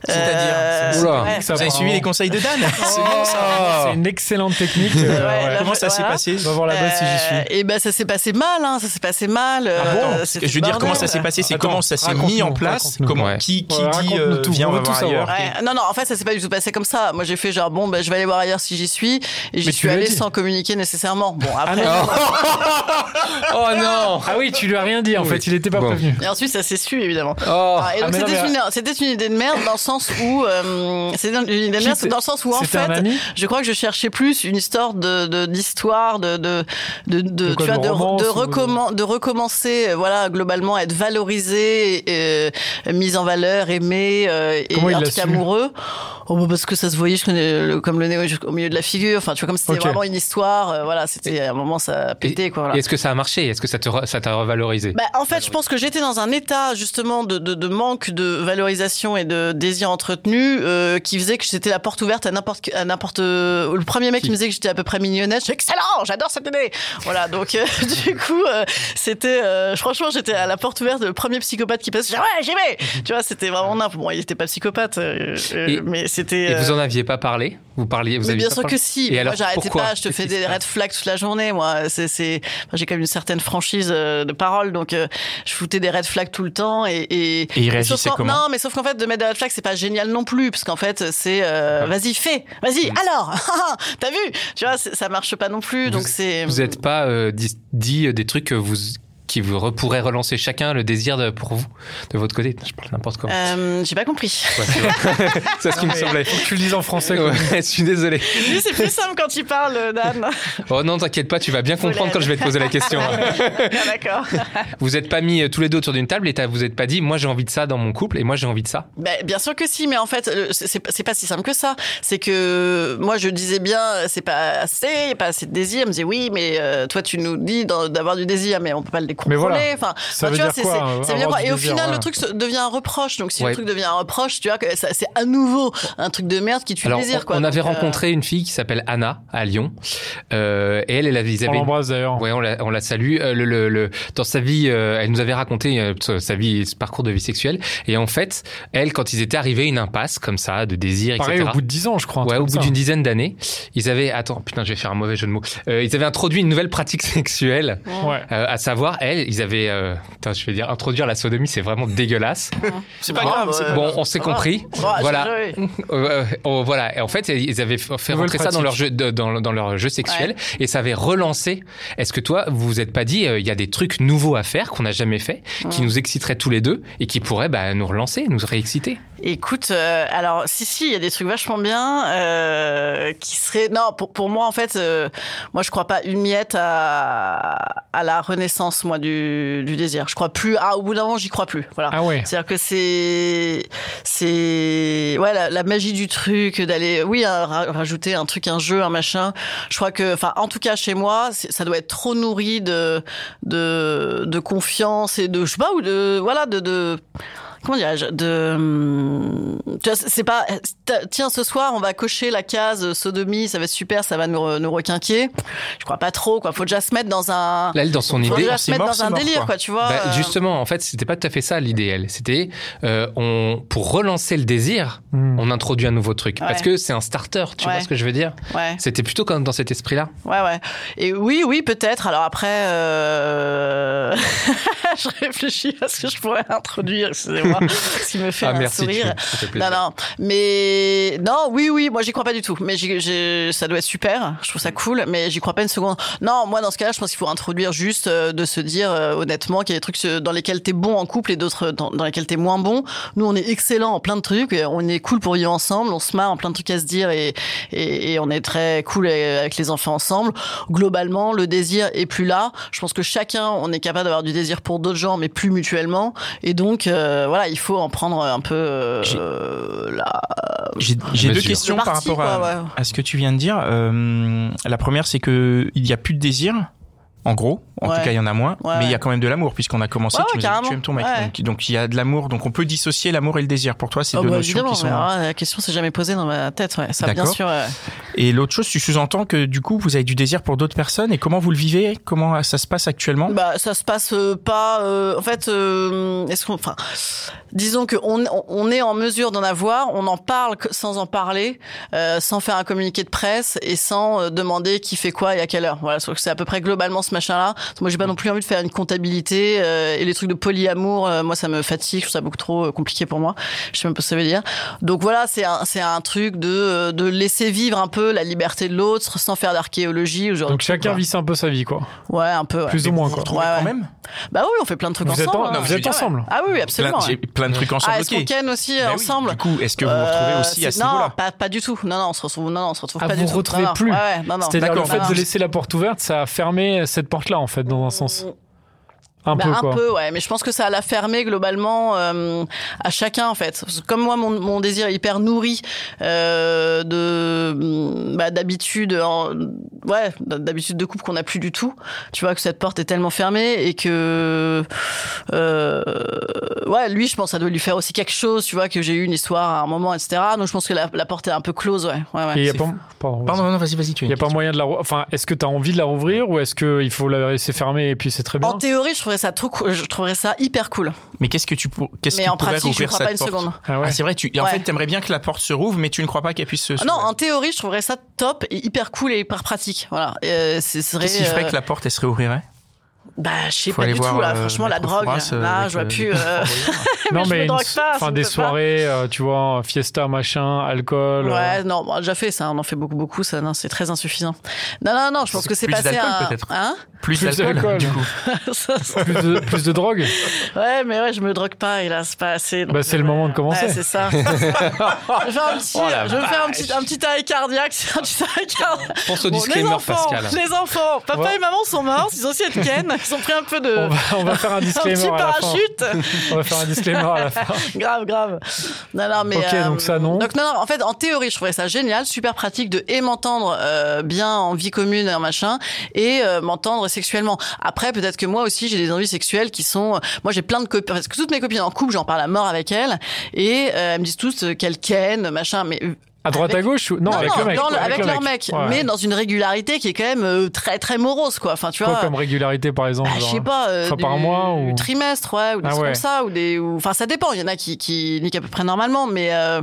C'est-à-dire Euh, Vous avez suivi les conseils de Dan? C'est Oh, bon ça C'est une excellente technique. euh, Ouais, ouais. là, Comment ça s'est passé? On va voir là-bas si j'y suis. Et ben ça s'est passé mal, hein, ça s'est passé mal. Ah euh, bon je veux dire comment ça s'est passé, c'est comment ça s'est mis en place, comment Ouais. qui qui Ouais, dit euh, tout, viens on on va veut voir tout ailleurs. savoir. Ouais, non, non, en fait, ça s'est pas du tout passé comme ça. Moi, j'ai fait genre, bon, ben, je vais aller voir ailleurs si j'y suis. Et j'y Mais suis dit. sans communiquer nécessairement. Bon, après. non. Oh non Ah oui, tu lui as rien dit en Oui. fait, il était pas Bon. prévenu. Et ensuite, ça s'est su, évidemment. Oh Ah, et donc, mais non, c'était mais- une, idée de merde dans le sens où, euh, c'était une idée de merde dans le sens où, en fait, je crois que je cherchais plus une histoire de, d'histoire, de, de, de, de, recommencer, euh, voilà, globalement, à être valorisé valorisé, euh, mis en valeur, aimé euh, et Comment amoureux. Oh, bah, parce que ça se voyait je connais le- comme le nez au- milieu de la figure. Enfin, tu vois, comme c'était vraiment une histoire. euh, voilà, c'était à un moment ça a pété quoi. voilà. Et est-ce que ça a marché? Est-ce que ça re- ça t'a revalorisé? Bah, en fait, je pense que j'étais dans un état justement de, de, de manque de valorisation et de désir entretenu euh, qui faisait que j'étais la porte ouverte à n'importe à n'importe. euh, le premier mec qui? me disait que j'étais à peu près mignonnette, je excellent, j'adore cette idée. Voilà, donc euh, du coup, euh, c'était euh, franchement, j'étais à la porte ouverte. Le premier psychopathe qui passe, je dis, ouais, j'y vais. Tu vois, c'était vraiment n'importe. Bon, il était pas psychopathe, euh, euh, Et- mais c'était. Et euh, vous en aviez pas parlé? Vous parliez vous mais aviez bien pas sûr parlé? que si. Et alors, j'arrêtais pas. Je te fais des red flags toute la journée. Moi, c'est, c'est, enfin, j'ai quand même une certaine franchise euh, de parole, donc euh, je foutais des red flags tout le temps. Et, et, Et il réagissait comment? Non, mais sauf qu'en fait, de mettre des red flags, c'est pas génial non plus, parce qu'en fait, c'est, euh, vas-y, fais, vas-y. Mm. Alors, t'as vu? Tu vois, ça marche pas non plus, donc c'est. Vous n'êtes pas euh, dit, euh, des trucs que vous qui vous pourraient relancer chacun le désir de, pour vous de votre côté. Je parle n'importe quoi. Euh, j'ai pas compris. Ouais, c'est ce qui me semblait. Faut que tu le dises en français. Ouais, je suis désolé. C'est plus simple quand il parle, euh, Dan. Oh non, t'inquiète pas, tu vas bien comprendre quand je vais te poser la question. Ah, D'accord. vous êtes pas mis euh, tous les deux autour d'une table et vous êtes pas dit, moi j'ai envie de ça dans mon couple et moi j'ai envie de ça. Ben, bien sûr que si, mais en fait, c'est pas- si simple que ça. C'est que moi, je disais bien, c'est pas assez, y a pas assez de désir. Elle me disait oui, mais euh, toi, tu nous dis d'avoir du désir, mais on peut pas le Mais voilà. Enfin, Ça enfin, veut tu vois, dire c'est- quoi, c'est- ça veut dire avoir quoi du Et au désir, final, le truc devient un reproche. Donc, si Ouais. le truc devient un reproche, tu vois, que c'est à nouveau un truc de merde qui tue Alors, le désir. on, Quoi. on avait euh, rencontré une fille qui s'appelle Anna à Lyon. Euh, et elle, elle avait, On l'embrasse d'ailleurs. Ouais, on la, on la salue. Euh, le, le, le- dans sa vie, euh, elle nous avait raconté euh, sa- vie, ce parcours de vie sexuelle. Et en fait, elle, quand ils étaient arrivés à une impasse comme ça, de désir, Pareil, etc. au bout de 10 ans, je crois. Ouais, au bout d'une dizaine d'années, ils avaient. Attends, putain, je vais faire un mauvais jeu de mots. Euh, ils avaient introduit une nouvelle pratique sexuelle, Ouais. euh, à savoir, elle, ils avaient. Euh, putain, je vais dire, introduire la sodomie, c'est vraiment dégueulasse. C'est pas Ah, grave. c'est Bon, on s'est compris. Ouais, voilà. Euh, euh, voilà. Et en fait, ils avaient fait Nouvelle rentrer ça dans leur jeu, de- dans, dans leur jeu sexuel, et ça avait relancé. Est-ce que toi, vous vous êtes pas dit, euh, il y a des trucs nouveaux à faire qu'on n'a jamais fait, qui nous exciteraient tous les deux et qui pourraient bah, nous relancer, nous réexciter? Écoute, euh, alors si si, il y a des trucs vachement bien euh, qui seraient non pour pour moi en fait, euh, moi je crois pas une miette à à la renaissance moi du du désir. Je crois plus. Ah au bout d'un moment j'y crois plus. Voilà. Ah ouais. C'est-à-dire que c'est c'est ouais la, la magie du truc d'aller oui hein, ra- rajouter un truc un jeu un machin. Je crois que enfin en tout cas chez moi ça doit être trop nourri de de de confiance et de je sais pas ou de voilà de de comment dirais-je de hum, tu vois, c'est pas tiens ce soir on va cocher la case sodomie ça va être super ça va nous nous requinquer je crois pas trop quoi faut déjà se mettre dans un Là, elle, dans son faut idée, déjà se mettre mort, dans un mort, délire quoi. quoi tu vois Bah, euh, justement, en fait, c'était pas tout à fait ça l'idéal. C'était euh, on pour relancer le désir, Hmm. on introduit un nouveau truc Ouais. parce que c'est un starter. Tu Ouais. vois ce que je veux dire? Ouais C'était plutôt comme dans cet esprit-là. Ouais, ouais. Et oui, oui, peut-être. Alors après, euh... je réfléchis à ce que je pourrais introduire, excusez-moi, ce qui me fait ah un merci. sourire. tu-. Non, non, mais non, oui, oui, moi j'y crois pas du tout. Mais j'ai- ça doit être super, je trouve ça cool, mais j'y crois pas une seconde. Non, moi dans ce cas-là, je pense qu'il faut introduire juste euh, de se dire euh, honnêtement qu'il y a des trucs euh, dans lesquels t'es bon en couple et d'autres dans, dans lesquels t'es moins bon. Nous, on est excellents en plein de trucs, et on est cool pour vivre ensemble, on se marre en plein de trucs à se dire et, et, et on est très cool avec les enfants ensemble. Globalement, le désir est plus là. Je pense que chacun, on est capable d'avoir du désir pour d'autres gens, mais plus mutuellement. Et donc, euh, voilà, il faut en prendre un peu J'ai- euh, la, J'ai j'ai deux questions par rapport à, quoi, ouais. à ce que tu viens de dire. Euh, la première, c'est que il y a plus de désir. En gros, en Ouais. tout cas, il y en a moins, Ouais, mais il y a quand même de l'amour puisqu'on a commencé. Ouais, tu tu aimes ton mec, donc, donc il y a de l'amour. Donc on peut dissocier l'amour et le désir. Pour toi, c'est Oh, deux bah, notions qui sont. alors là, la question s'est jamais posée dans ma tête. Ça, bien sûr. Et l'autre chose, tu sous-entends que du coup, vous avez du désir pour d'autres personnes. Et comment vous le vivez? Comment ça se passe actuellement? Bah, ça se passe euh, pas. euh, en fait, euh, est-ce qu'on, enfin, disons que on, on est en mesure d'en avoir. On en parle sans en parler, euh, sans faire un communiqué de presse et sans euh, demander qui fait quoi et à quelle heure. Voilà, c'est à peu près globalement ce machin-là. Moi, j'ai pas non plus envie de faire une comptabilité euh, et les trucs de polyamour. euh, moi, ça me fatigue. Je trouve ça beaucoup trop euh, compliqué pour moi. Je sais même pas ce que ça veut dire. Donc voilà, c'est un, c'est un truc de euh, de laisser vivre un peu la liberté de l'autre sans faire d'archéologie. ou genre Donc de chacun quoi. vit un peu sa vie, quoi. Ouais, un peu. ouais. Plus ou moins, vous vous quoi. retrouvez Ouais, quand ouais. même? Bah oui, on fait plein de trucs Vous êtes ensemble. en- hein. non, vous êtes ensemble. ouais. Ah oui, oui, Plein- absolument. Ouais. plein de trucs ensemble. Ah, est-ce ok. qu'on ken aussi Bah oui, ensemble Du coup, est-ce que vous vous retrouvez Euh, aussi à ce niveau-là? Non, pas, pas du tout. Non, non, on se retrouve, non, non, on se retrouve Ah, pas vous du vous tout. retrouvez Non, non. plus. C'est-à-dire le fait non, de laisser la porte ouverte, ça a fermé cette porte-là, en fait, dans un sens. Un Bah, peu un quoi. peu, ouais, mais je pense que ça l'a fermé globalement euh, à chacun en fait. Que Comme moi, mon, mon désir est hyper nourri euh, de mm, bah, d'habitude, en- ouais, d'habitude de couple qu'on n'a plus du tout. Tu vois que cette porte est tellement fermée et que euh, ouais, lui, je pense, que ça doit lui faire aussi quelque chose. Tu vois que j'ai eu une histoire à un moment, etc. Donc je pense que la, la porte est un peu close, ouais, ouais, ouais. Et il y a pas, pardon, Pardon, non, vas-y, vas-y, tu Il n'y a pas moyen de la. Enfin, est-ce que tu as envie de la rouvrir ou est-ce qu'il faut la laisser fermer et puis c'est très bien En théorie, je trouverais ça trop, cool- je trouverais ça hyper cool. Mais qu'est-ce que tu pour... qu'est-ce Mais qui en pourrait pratique, je crois cette pas une porte seconde. Ah ouais. Ah, c'est vrai, tu... en Ouais. fait, t'aimerais bien que la porte se rouvre, mais tu ne crois pas qu'elle puisse se. Non, en théorie, je trouverais ça top et hyper cool et hyper pratique. Voilà. Euh, ce serait. Qu'est-ce qui ferait euh, que la porte elle se réouvrirait Bah, je sais pas du voir, tout. Là. euh, Franchement, la drogue, euh, là, je vois euh, plus. euh, non, je mais me drogue pas, me des soirées, euh, tu vois, fiesta, machin, alcool. euh, Ouais, non, on a déjà fait ça. On en fait beaucoup, beaucoup. Ça, non, c'est très insuffisant. Non, non, non. Je pense que c'est plus passé d'alcool, à. peut-être. Hein? Plus, Plus d'alcool, du coup. Ça, ça- plus, de, plus de drogue Ouais, mais ouais, je me drogue pas. Et là, c'est pas assez. donc, Bah, c'est le moment de commencer. Ouais, c'est ça. je vais faire un petit, Oh je vais faire un petit, un petit arrêt cardiaque. Un petit arrêt cardiaque. Pense au Bon, disclaimer, les enfants, Pascal. les enfants, papa Ouais. et maman sont morts, ils ont aussi été ken, ils ont pris un peu de, on va, on va faire un un disclaimer petit à la fin. parachute. On va faire un disclaimer à la fin. grave, grave. Non, non, mais. Ok, donc ça, non. Donc, non, non, en fait, en théorie, je trouvais ça génial, super pratique de et m'entendre euh, bien en vie commune, en machin, et euh, m'entendre sexuellement. Après, peut-être que moi aussi, j'ai des envies sexuelles qui sont. Moi, j'ai plein de copines, parce que toutes mes copines en couple, j'en parle à mort avec elles, et euh, elles me disent toutes euh, qu'elles ken, machin, mais. À droite, à gauche ou... Non, avec le mec. le- avec, le leur mec, Ouais. mais dans une régularité qui est quand même euh, très très morose quoi. Enfin tu Quoi vois. comme régularité, par exemple Bah, je sais pas, euh, du, par mois ou- trimestre, ouais, ou des Ah ouais. comme ça, ou des, ou- enfin ça dépend. Il y en a qui qui niquent à peu près normalement, mais euh,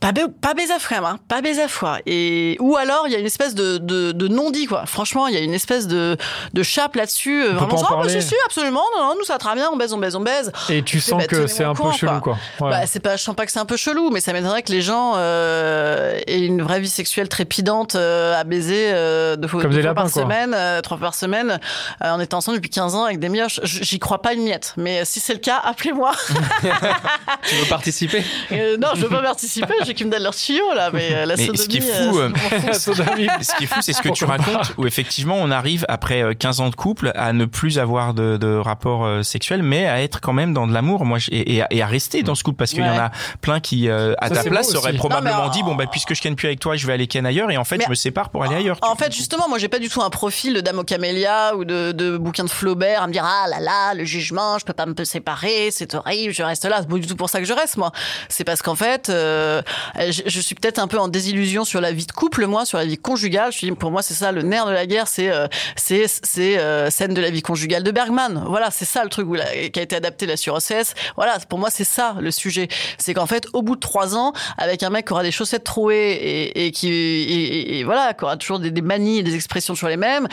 pas pas baiser hein, pas baiser fois. Et ou alors il y a une espèce de de, de non dit quoi. Franchement, il y a une espèce de de chape là-dessus. euh, peut Vraiment, pas en genre, bah, parler. si, si, absolument, non, non, nous ça très bien, on baise, on baise, on baise. Et tu sens bah, que c'est un peu chelou, quoi. quoi. Ouais. Bah, c'est pas, je sens pas que c'est un peu chelou, mais ça m'étonnerait que les gens euh, aient une vraie vie sexuelle trépidante euh, à baiser euh, deux fois, Comme deux fois lapins, par quoi. semaine, euh, trois fois par semaine, euh, en étant ensemble depuis 15 ans avec des mioches. J'y crois pas une miette, mais si c'est le cas, appelez-moi. Tu veux participer? Euh, non, je veux pas participer, j'ai qu'ils me donnent leur tuyau là, mais euh, la Mais sodomie. ce qui est euh, fou, euh, sodomie. Ce qui est fou, c'est ce que tu racontes, où effectivement, on arrive après euh, 15 ans de couple à ne plus avoir de, de rapport euh, sexuel, mais à être quand même dans de l'amour, moi, et, et à, et à rester dans ce couple, parce qu'il y en a plein qui, euh, à Ça, ta place, auraient probablement Non, dit, bon, bah, puisque je ken plus avec toi, je vais aller ken ailleurs, et en fait, Mais je me sépare pour aller ailleurs. En fait, justement, moi, j'ai pas du tout un profil de Dame aux camélias ou de, de bouquin de Flaubert à me dire ah là là, le jugement, je peux pas me séparer, c'est horrible, je reste là. C'est pas du tout pour ça que je reste, moi. C'est parce qu'en fait, euh, je, je suis peut-être un peu en désillusion sur la vie de couple, moi, sur la vie conjugale. Je suis, pour moi, c'est ça le nerf de la guerre, c'est euh, c'est c'est euh, scène de la vie conjugale de Bergman. Voilà, c'est ça le truc où la- qui a été adapté là sur OCS. Voilà, pour moi, c'est ça le sujet. C'est qu'en fait, au bout de trois ans, avec un mec qui aura des chaussettes trouées et, et qui et, et- voilà, qui aura toujours des, manies et des expressions toujours les mêmes,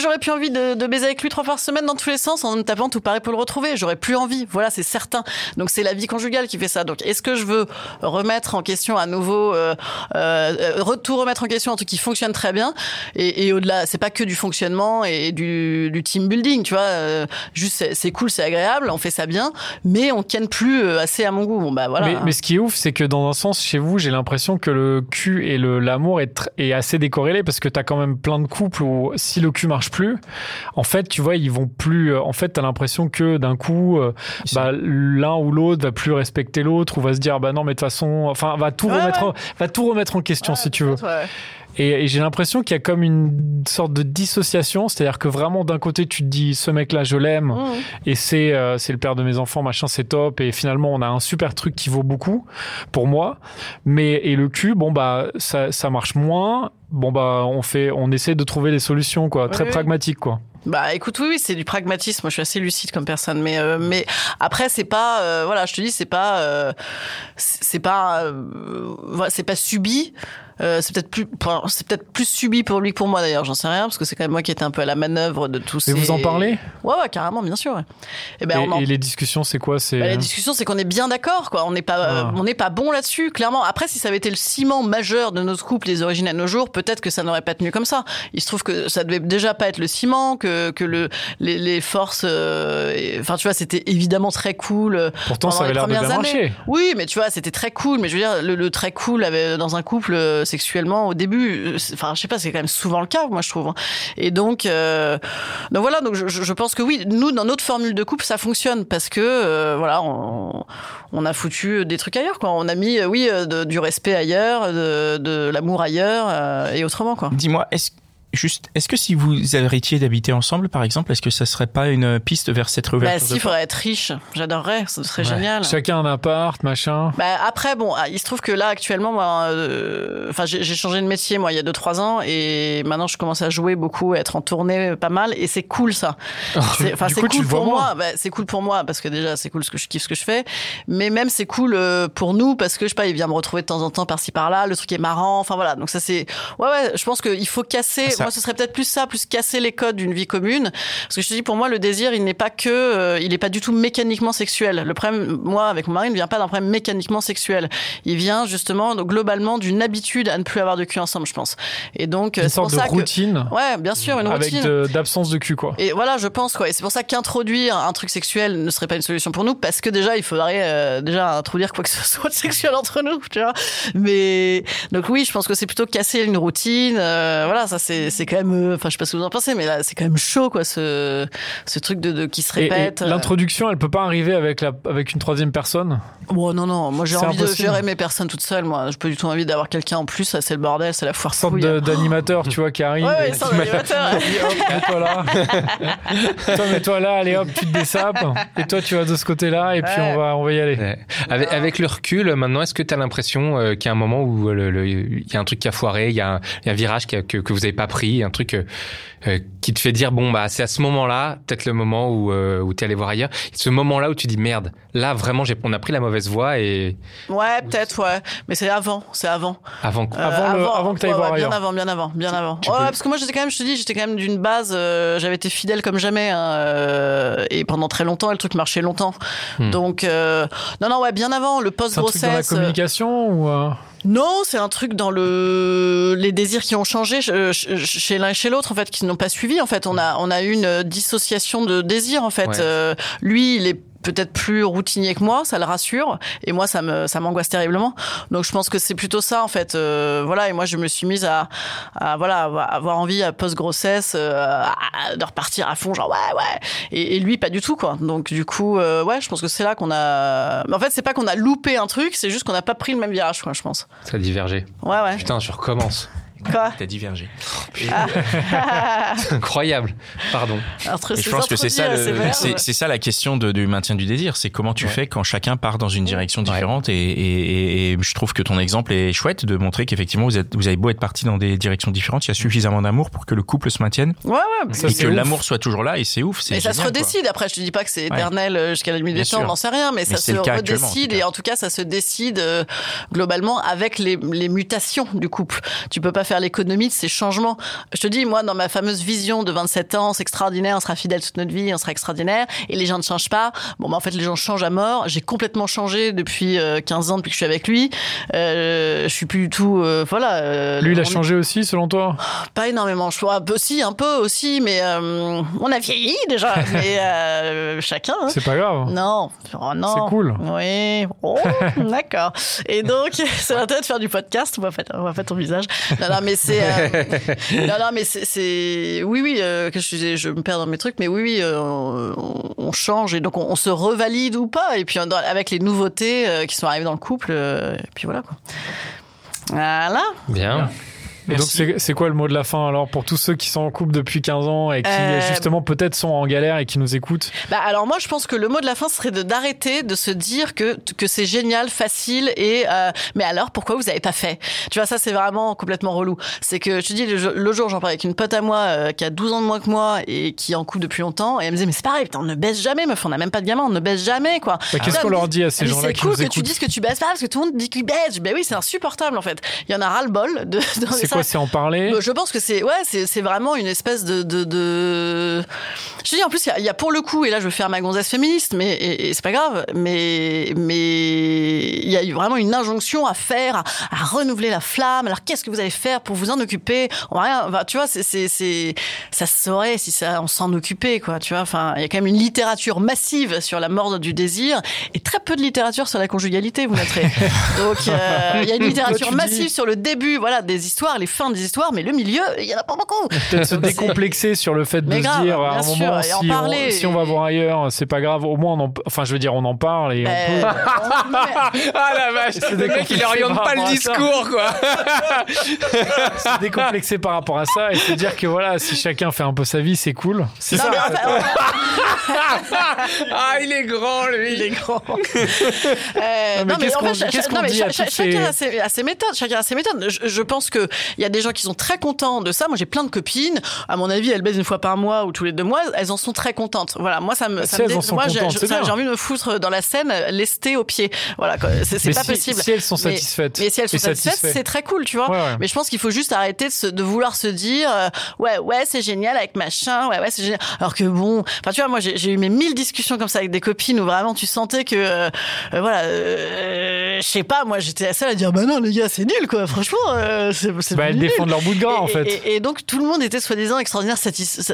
j'aurais plus envie de, de baiser avec lui trois fois par semaine dans tous les sens en me tapant tout pareil pour le retrouver. J'aurais plus envie. Voilà, c'est certain. Donc c'est la vie conjugale qui fait ça. Donc est-ce que je veux remettre en question à nouveau, euh, euh, tout remettre en question un truc qui fonctionne très bien et, et au-delà, c'est pas que du fonctionnement et du, du team building, tu vois. euh, juste c'est- c'est cool, c'est agréable, on fait ça bien, mais on ken plus assez à mon goût. Bon bah voilà. Mais, mais ce qui est ouf, c'est que dans un sens, chez vous, j'ai l'impression que le cul et le- l'amour est, tr- est assez décorrélé parce que t'as quand même plein de couples où si le cul marche plus, en fait, tu vois, ils vont plus. En fait, t'as l'impression que d'un coup, euh, bah, l'un ou l'autre va plus respecter l'autre ou va se dire, bah non, mais de toute façon, enfin, va tout Ouais, remettre, ouais. En, va tout remettre en question si tu veux. Et j'ai l'impression qu'il y a comme une sorte de dissociation, c'est-à-dire que vraiment d'un côté tu te dis ce mec-là je l'aime Mmh. et c'est euh, c'est le père de mes enfants machin c'est top et finalement on a un super truc qui vaut beaucoup pour moi, mais et le cul bon bah ça, ça marche moins, bon bah on fait on essaie de trouver des solutions quoi, très oui. pragmatique quoi. Bah écoute oui oui c'est du pragmatisme. Moi je suis assez lucide comme personne mais euh, mais après c'est pas euh, voilà je te dis c'est pas euh, c'est pas euh, c'est pas subi euh, c'est peut-être plus c'est peut-être plus subi pour lui que pour moi d'ailleurs j'en sais rien parce que c'est quand même moi qui étais un peu à la manœuvre de tous Mais ces vous en parlez? Ouais ouais carrément bien sûr ouais. et ben et, on en et les discussions c'est quoi? C'est bah, la discussion, c'est qu'on est bien d'accord, quoi. On n'est pas, euh, Ah. on n'est pas bon là-dessus, clairement. Après, si ça avait été le ciment majeur de notre couple, les origines à nos jours, peut-être que ça n'aurait pas tenu comme ça. Il se trouve que ça devait déjà pas être le ciment, que que le les, les forces, euh, et- enfin, tu vois, c'était évidemment très cool. euh, pourtant ça avait les l'air de bien marcher. Oui, mais tu vois, c'était très cool. Mais je veux dire, le, le très cool avait, dans un couple, sexuellement au début. Euh, Enfin, je sais pas, c'est quand même souvent le cas, moi je trouve. Et donc, euh, donc voilà, donc je, pense que oui, nous dans notre formule de couple, ça fonctionne parce que euh, voilà, on, a foutu des trucs ailleurs, quoi. On a mis, oui, du respect ailleurs, de, l'amour ailleurs et autrement, quoi. Dis-moi, est-ce juste, est-ce que si vous arrêtiez d'habiter ensemble, par exemple, est-ce que ça serait pas une piste vers cette Bah réouverture si, de il faudrait être riche. J'adorerais, ce serait Ouais. génial. Chacun un appart, machin. Bah après bon, ah, il se trouve que là actuellement, moi, euh, enfin j'ai j'ai changé de métier moi il y a deux trois ans et maintenant je commence à jouer beaucoup, à être en tournée euh, pas mal et c'est cool ça. C'est- Enfin c'est cool pour moi, Bah, c'est cool pour moi parce que déjà c'est cool ce que je kiffe ce que je fais, mais même c'est cool euh, pour nous parce que je sais pas, il vient me retrouver de temps en temps par-ci par-là, le truc est marrant, enfin voilà donc ça c'est ouais ouais, je pense qu'il faut casser. Ça- Moi ce serait peut-être plus ça, plus casser les codes d'une vie commune parce que je te dis pour moi le désir il n'est pas que, euh, il est pas du tout mécaniquement sexuel. Le problème moi avec mon mari il ne vient pas d'un problème mécaniquement sexuel. Il vient justement donc, globalement d'une habitude à ne plus avoir de cul ensemble, je pense. Et donc euh, c'est pour de ça que routine ouais, bien sûr, une avec routine. de- d'absence de cul, quoi. Et voilà, je pense quoi. Et c'est pour ça qu'introduire un truc sexuel ne serait pas une solution pour nous, parce que déjà il faudrait euh, déjà introduire quoi que ce soit de sexuel entre nous, tu vois. Mais donc oui, je pense que c'est plutôt casser une routine. euh, voilà, ça c'est c'est quand même. euh, Enfin, je sais pas ce que vous en pensez, mais là c'est quand même chaud quoi, ce ce truc de, de qui se répète. euh. L'introduction, elle peut pas arriver avec, la, avec une troisième personne? Bon, non, non, moi j'ai envie de gérer mes personnes toute seule. Moi, j'ai pas du tout envie d'avoir quelqu'un en plus. C'est le bordel, c'est la foire Une sorte d'animateur, tu vois, qui arrive. Ouais, qui mets-toi là. toi, mets-toi là, allez hop, tu te dessapes. Et toi, tu vas de ce côté-là, et puis Ouais. on va, on va y aller. Ouais. Avec, avec le recul, maintenant, est-ce que tu as l'impression euh, qu'il y a un moment où il y a un truc qui a foiré, il y a un, il y a un virage qui a- que, que vous avez pas pris, un truc euh, euh, qui te fait dire bon bah c'est à ce moment-là, peut-être le moment où euh, où t'es allé voir ailleurs, ce moment-là où tu dis merde, là vraiment j'ai on a pris la mauvaise voie et Ouais, peut-être, ouais. Mais c'est avant, c'est avant. avant quoi. Euh, Avant le- avant que t'ailles ouais, voir ouais. Bien avant, bien avant, bien avant. tu ouais, peux- parce que moi j'étais quand même, je te dis, j'étais quand même d'une base, euh, j'avais été fidèle comme jamais, hein, euh, et pendant très longtemps, et le truc marchait longtemps. Hmm. Donc, euh, non, non, ouais, bien avant, le C'est un truc dans la euh, communication ou euh, non, c'est un truc dans le les désirs qui ont changé ch- ch- chez l'un et chez l'autre en fait, qui n'ont pas suivi. En fait, on a on a eu une dissociation de désirs en fait. Ouais. Euh, lui, il est peut-être plus routinier que moi, ça le rassure, et moi ça me ça m'angoisse terriblement. Donc je pense que c'est plutôt ça en fait. Euh, voilà, et moi je me suis mise à, à voilà avoir- avoir envie à post grossesse de repartir à fond, genre ouais ouais. Et, et lui pas du tout quoi. Donc du coup euh, ouais, je pense que c'est là qu'on a. Mais en fait c'est pas qu'on a loupé un truc, c'est juste qu'on n'a pas pris le même virage quoi, je pense. Ça a divergé. Ouais ouais. Putain, je recommence. Quoi T'as divergé. C'est incroyable. Pardon. Et je pense que c'est ça, euh, c'est ça la question de- du maintien du désir. C'est comment tu fais quand chacun part dans une direction différente. Et, et- et- et je trouve que ton exemple est chouette de montrer qu'effectivement vous, êtes, vous avez beau être partis dans des directions différentes, il y a suffisamment d'amour pour que le couple se maintienne Ouais, ouais. Ça, et que l'amour soit toujours là. Et c'est ouf. Mais ça se quoi. redécide. Après, je te dis pas que c'est éternel euh, jusqu'à la Bien des temps, on n'en sait rien, mais, ça se redécide et en tout cas, ça se décide euh, globalement avec les, les mutations du couple. Tu peux pas faire l'économie de ces changements. Je te dis, moi, dans ma fameuse vision de 27 ans, c'est extraordinaire, on sera fidèle toute notre vie, on sera extraordinaire, et les gens ne changent pas. Bon, bah, en fait, les gens changent à mort. J'ai complètement changé depuis euh, 15 ans, depuis que je suis avec lui. Euh, je suis plus du tout, euh, voilà. euh, Lui, il a on- changé aussi, selon toi? Pas énormément, je crois. Un peu, si, un peu aussi, mais euh, on a vieilli déjà. mais euh, chacun. hein. C'est pas grave. Non, oh non. C'est cool. Oui, oh, d'accord. Et donc, c'est l'intérêt de faire du podcast. On voit pas, on voit pas ton visage. Non, non, mais c'est. euh, non, non, mais c'est-. Oui, oui. euh, que je, disais, je me perds dans mes trucs, mais oui, oui, euh, on, on change et donc on, on se revalide ou pas. Et puis dans- avec les nouveautés euh, qui sont arrivées dans le couple, euh, et puis voilà quoi. Voilà. Bien. Et donc, c'est quoi le mot de la fin alors pour tous ceux qui sont en couple depuis 15 ans et qui Euh, justement peut-être sont en galère et qui nous écoutent? Bah alors moi je pense que le mot de la fin serait d'arrêter de se dire que que c'est génial, facile et euh, mais alors pourquoi vous avez pas fait? Tu vois ça c'est vraiment complètement relou. C'est que je te dis le, jour- j'en parlais avec une pote à moi euh, qui a 12 ans de moins que moi et qui est en couple depuis longtemps et elle me disait mais c'est pareil putain on ne baisse jamais meuf on n'a même pas de gamin on ne baisse jamais quoi. Bah, Qu'est-ce Ah, qu'on leur dit à ces gens-là c'est cool nous que tu dises que tu baisses pas parce que tout le monde dit qu'il baisse. Ben oui, c'est insupportable en fait. Il y en a ras le bol de. de- C'est C'est en parler Je pense que c'est ouais, c'est vraiment une espèce de, de, de... Je dis en plus il y, a pour le coup et là je vais faire ma gonzesse féministe, mais et, c'est pas grave, mais mais il y a vraiment une injonction à faire, à, renouveler la flamme. Alors qu'est-ce que vous allez faire pour vous en occuper? On va rien. tu vois, c'est c'est ça se saurait si ça on s'en occupait quoi. Tu vois, enfin il y a quand même une littérature massive sur la mort du désir et très peu de littérature sur la conjugalité, vous noterez. Donc euh, il y a une littérature massive sur le début, voilà, des histoires, les fins des histoires, mais le milieu, il y en a pas beaucoup. Peut-être se décomplexer sur le fait de se dire à un moment si, on, si on va voir ailleurs, c'est pas grave. Au moins, on en, enfin, je veux dire, on en parle et on ben, peut. ah la vache, le mec il oriente pas le discours quoi. se décomplexer par rapport à ça et se dire que voilà, si chacun fait un peu sa vie, c'est cool. C'est ça. ah, il est grand lui. Il est grand. euh, non mais, en fait, chacun a ses, méthodes. Chacun a ses méthodes. Je, je pense que il y a des gens qui sont très contents de ça. Moi, j'ai plein de copines. À mon avis, elles baisent une fois par mois ou tous les deux mois. Elles en sont très contentes. Voilà. Moi, ça me, ça me moi, j'ai envie de me foutre dans la scène, lester au pied. Voilà. C'est pas possible. Si elles sont satisfaites. Mais, si elles sont satisfaites, c'est très cool, tu vois. Mais je pense qu'il faut juste arrêter de, de vouloir se dire, euh, ouais, ouais, c'est génial avec machin. Ouais, ouais, c'est génial. Alors que bon, enfin, tu vois, moi, j'ai eu mes mille discussions comme ça avec des copines où vraiment tu sentais que, euh, euh, voilà, je sais pas, moi, j'étais la seule à dire, bah non, les gars, c'est nul, quoi. Franchement, c'est bah, elles défendent leur bout de gras, en fait. Et, donc, tout le monde était soi-disant extraordinaire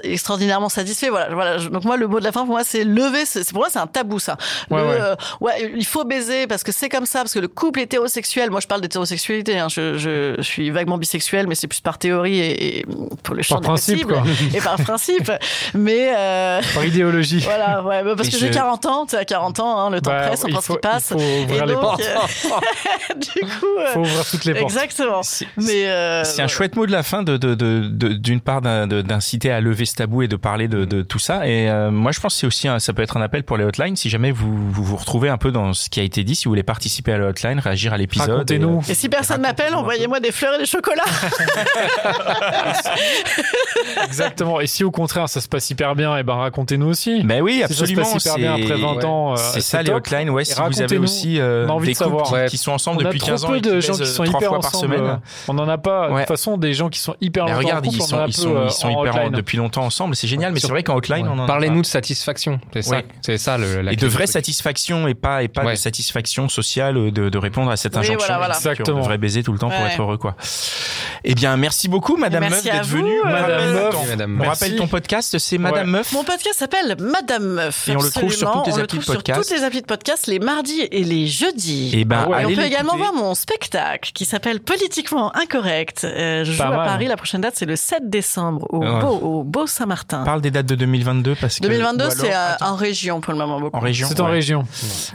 extraordinairement satisfait. Voilà, voilà. Donc, moi, le mot de la fin, pour moi, c'est lever. C'est, pour moi, c'est un tabou, ça. Ouais, euh, ouais. il faut baiser parce que c'est comme ça, parce que le couple hétérosexuel, moi, je parle d'hétérosexualité, hein, je, je, je, suis vaguement bisexuel, mais c'est plus par théorie et, pour le champ par principe, quoi. et par principe. Mais, euh... Par idéologie. Voilà, ouais, parce que j'ai 40 ans, tu as 40 ans, hein, le temps bah, presse, on pense qu'il passe. Il faut ouvrir les portes. du coup. Il faut ouvrir toutes les portes. Exactement. Mais, euh, c'est un chouette mot de la fin de, de, de, d'une part d'inciter à lever ce tabou et de parler de, de tout ça. Et euh, moi, je pense que c'est aussi un, ça peut être un appel pour les hotlines. Si jamais vous, vous, vous retrouvez un peu dans ce qui a été dit, si vous voulez participer à la hotline, réagir à l'épisode. Et, nous et, si personne m'appelle, envoyez-moi des fleurs et des chocolats. Exactement. Et si au contraire ça se passe hyper bien, et eh ben racontez-nous aussi. Ben oui, absolument. ça se passe hyper bien après 20 ans. Euh, c'est ça les hotlines. Ouais, si vous avez aussi euh, des couples qui, sont ensemble depuis 15 ans. On a trop peu de gens qui sont hyper ensemble. On n'en a pas. De toute façon, des gens qui sont hyper longtemps regarde, ils sont, ils sont, ils sont hyper depuis longtemps ensemble. C'est génial, mais c'est vrai qu'en hotline, on en Parlez-nous de satisfaction. C'est ça, c'est ça le, Et de vraie satisfaction et pas, et pas de satisfaction sociale de, de répondre à cette injonction. Exactement. On devrait baiser tout le temps pour être heureux, quoi. Eh bien, merci beaucoup, Madame Meuf, d'être venue. Madame Meuf. On rappelle ton podcast, c'est Madame Meuf. Mon podcast s'appelle Madame Meuf. Et on le trouve sur toutes les applis de podcast. Toutes les applis de podcast, les mardis et les jeudis. Et ben, on peut également voir mon spectacle qui s'appelle Politiquement Incorrect. Euh, je joue à Paris. La prochaine date, c'est le 7 décembre au Beau, au Beau Saint-Martin. Parle des dates de 2022 parce que 2022 c'est en région pour le moment beaucoup. En région. C'est en région.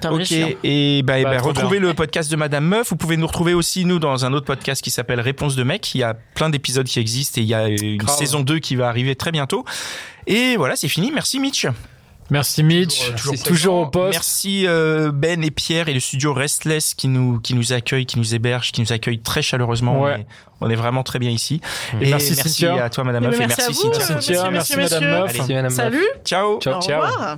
Ok. Et bah, bah, retrouvez le podcast de Madame Meuf. Vous pouvez nous retrouver aussi nous dans un autre podcast qui s'appelle Réponse de mec. Il y a plein d'épisodes qui existent et il y a une saison 2 qui va arriver très bientôt. Et voilà, c'est fini. Merci Mitch. Merci Mitch, toujours, au poste. Merci euh, Ben et Pierre et le studio Restless qui nous qui nous accueille, qui nous héberge, qui nous accueille très chaleureusement. On, est, vraiment très bien ici. Et, merci, merci à toi Madame Meuf et merci, Cynthia. Merci, Madame Meuf. Salut. Ciao. Ciao. Ciao.